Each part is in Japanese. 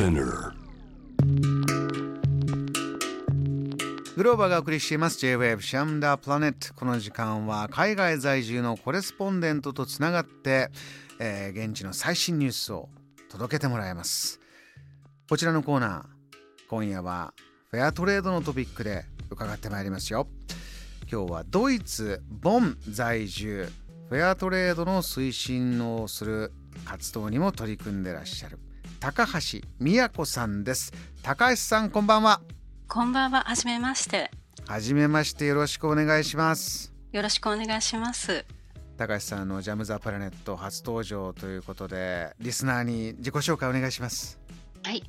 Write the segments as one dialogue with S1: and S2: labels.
S1: Spinner.
S2: グローバがお送りしています。J-Wave シャムダープラネットこの時間は海外在住のコレスポンデントとつながって、えー現地の最新ニュースを届けてもらいます。こちらのコーナー今夜はフェアトレードのトピックで伺ってまいりますよ。今日はドイツボン在住フェアトレードの推進をする活動にも取り組んでらっしゃる。高橋美子さんです高橋さんこんばんは
S3: こんばんは、はじめまして。
S2: はじめましてよろしくお願いします
S3: よろしくお願いします。
S2: 高橋さんのジャム・ザ・プラネット初登場ということでリスナーに自己紹介お願いします
S3: はい。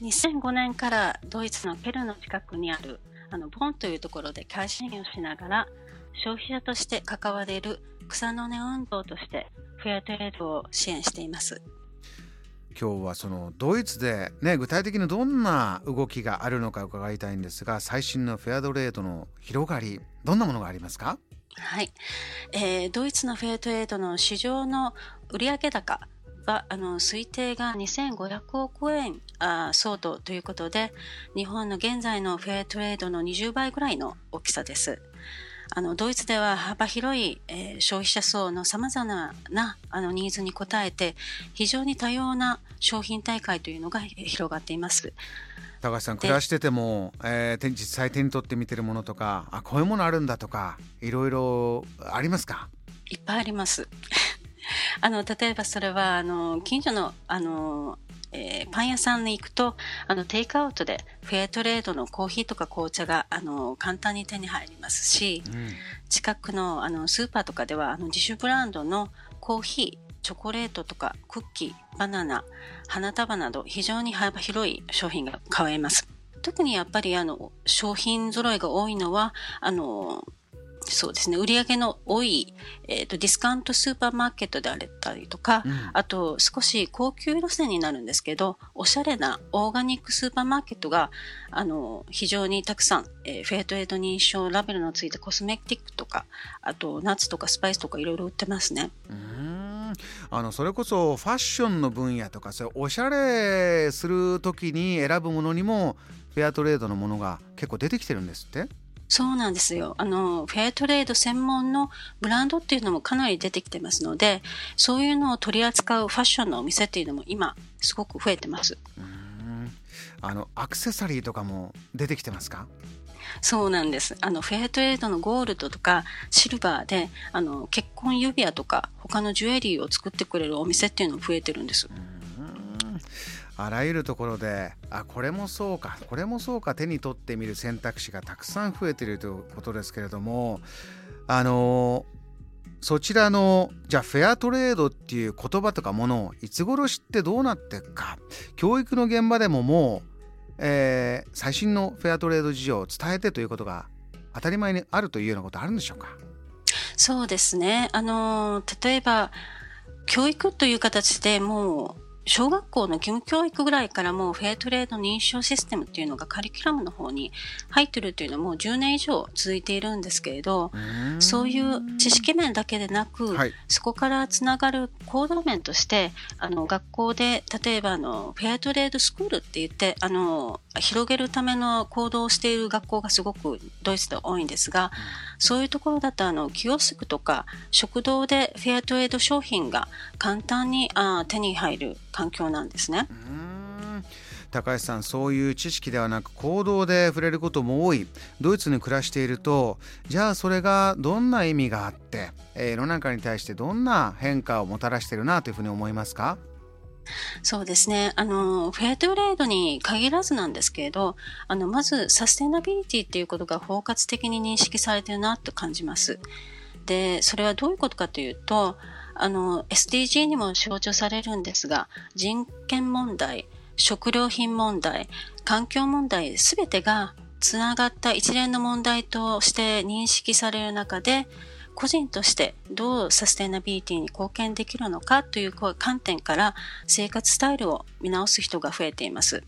S3: 2005年からドイツのケルの近くにあるあのボンというところで会社員をしながら消費者として関われる草の根運動としてフェアトレードを支援しています。
S2: 今日はそのドイツでね具体的にどんな動きがあるのか伺いたいんですが最新のフェアトレードの広がりどんなものがありますか？
S3: はい。えードイツのフェアトレードの市場の売上高はあの推定が2500億円あ相当ということで日本の現在のフェアトレードの20倍ぐらいの大きさです。あのドイツでは幅広い、えー消費者層のさまざまなあのニーズに応えて非常に多様な商品大会というのがえー広がっています。
S2: 高橋さん
S3: で
S2: 暮らしてても、えー手実際手に取って見てるものとかあこういうものあるんだとかいろいろありますか？
S3: いっぱいあります。あの例えばそれはあの近所のあの、えーパン屋さんに行くとあのテイクアウトでフェアトレードのコーヒーとか紅茶があの簡単に手に入りますし
S2: うん
S3: 近くのあのスーパーとかではあの自主ブランドのコーヒーチョコレートとかクッキーバナナ花束など非常に幅広い商品が買えます。特にやっぱりあの商品揃いが多いのはあのそうですね。売り上げの多い、えー、とディスカウントスーパーマーケットであったりとか、
S2: うん。
S3: あと少し高級路線になるんですけどおしゃれなオーガニックスーパーマーケットがあの非常にたくさん、えーフェアトレード認証ラベルのついたコスメティックとかあとナッツとかスパイスとかいろいろ売ってますね。
S2: うーん。あのそれこそファッションの分野とかそおしゃれする時に選ぶものにもフェアトレードのものが結構出てきてるんですって
S3: そうなんですよ。あの、フェアトレード専門のブランドっていうのもかなり出てきてますので、そういうのを取り扱うファッションのお店っていうのも今、すごく増えてます。
S2: うーんあのアクセサリーとかも出てきてますか？
S3: そうなんです。あの、フェアトレードのゴールドとかシルバーで、あの、結婚指輪とか他のジュエリーを作ってくれるお店っていうのも増えてるんです。
S2: うあらゆるところであこれもそうかこれもそうか手に取ってみる選択肢がたくさん増えているということですけれどもあのそちらのじゃあフェアトレードっていう言葉とかものをいつ頃知ってどうなっていくか教育の現場でももう、えー最新のフェアトレード事情を伝えてということが当たり前にあるというようなことあるんでしょうか？
S3: そうですね。あの、例えば、教育という形でもう、小学校の義務教育ぐらいからもうフェアトレード認証システムっていうのがカリキュラムの方に入ってるというのはもう10年以上続いているんですけれど、そういう知識面だけでなく、
S2: はい。
S3: そこからつながる行動面として、あの、学校で、例えば、あの、フェアトレードスクールって言って、あの、広げるための行動をしている学校がすごくドイツで多いんですが、そういうところだと、あの、キオスクとか、食堂でフェアトレード商品が簡単にあ手に入る環境なんですね。
S2: 高橋さんそういう知識ではなく行動で触れることも多いドイツに暮らしているとじゃあそれがどんな意味があって、えー世の中に対してどんな変化をもたらしているなというふうに思いますか？
S3: そうですね。あの、フェアトレードに限らずなんですけれど、あの、まず、サステナビリティっていうことが包括的に認識されてるなと感じます。で、それはどういうことかというと、あの、SDG にも象徴されるんですが、人権問題、食料品問題、環境問題、すべてがつながった一連の問題として認識される中で、個人としてどうサステナビリティに貢献できるのかという観点から生活スタイルを見直す人が増えています。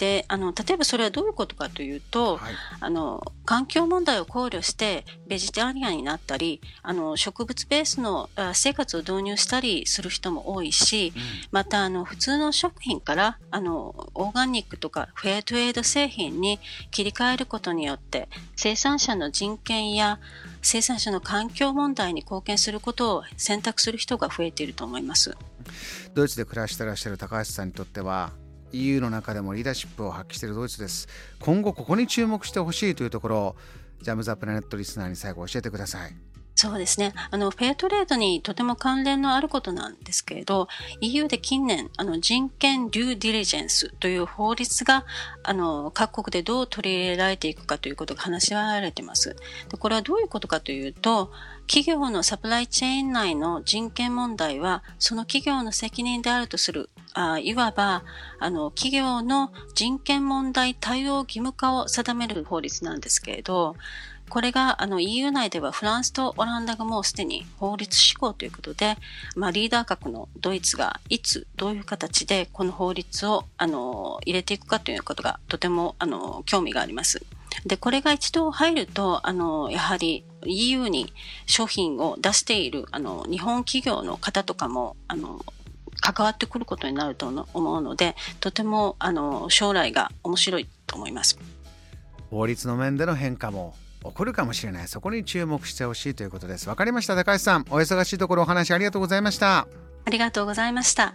S3: であの例えばそれはどういうことかというと、はい、あの環境問題を考慮してベジタリアンになったりあの植物ベースの生活を導入したりする人も多いし、うん、またあの普通の食品からあのオーガニックとかフェアトレード製品に切り替えることによって生産者の人権や生産者の環境問題に貢献することを選択する人が増えていると思います。
S2: ドイツで暮らしてらっしゃる高橋さんにとっては EU の中でもリーダーシップを発揮しているドイツです。今後ここに注目してほしいというところをジャム・ザ・プラネットリスナーに最後教えてください。
S3: そうですね。あの、フェアトレードにとても関連のあることなんですけれど、EU で近年、あの、人権デューディリジェンスという法律が、あの、各国でどう取り入れられていくかということが話し合われています。でこれはどういうことかというと、企業のサプライチェーン内の人権問題は、その企業の責任であるとする、あいわば、あの、企業の人権問題対応義務化を定める法律なんですけれど、これがあの EU 内ではフランスとオランダがもうすでに法律施行ということで、まあ、リーダー格のドイツがいつどういう形でこの法律をあの入れていくかということがとてもあの興味があります。で、これが一度入ると、あの、やはり EU に商品を出している、あの、日本企業の方とかも、あの、関わってくることになると思うので、とても、あの、将来が面白いと思います。
S2: 法律の面での変化も起こるかもしれない。そこに注目してほしいということです。わかりました。高橋さんお忙しいところお話ありがとうございました。
S3: ありがとうございました。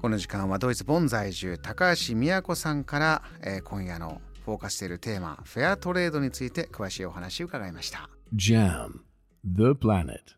S2: この時間はドイツボン在住高橋美子さんから、えー、今夜のフォーカスしているテーマフェアトレードについて詳しいお話を伺いました。JAM The Planet